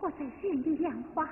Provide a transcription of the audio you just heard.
我在县里养花。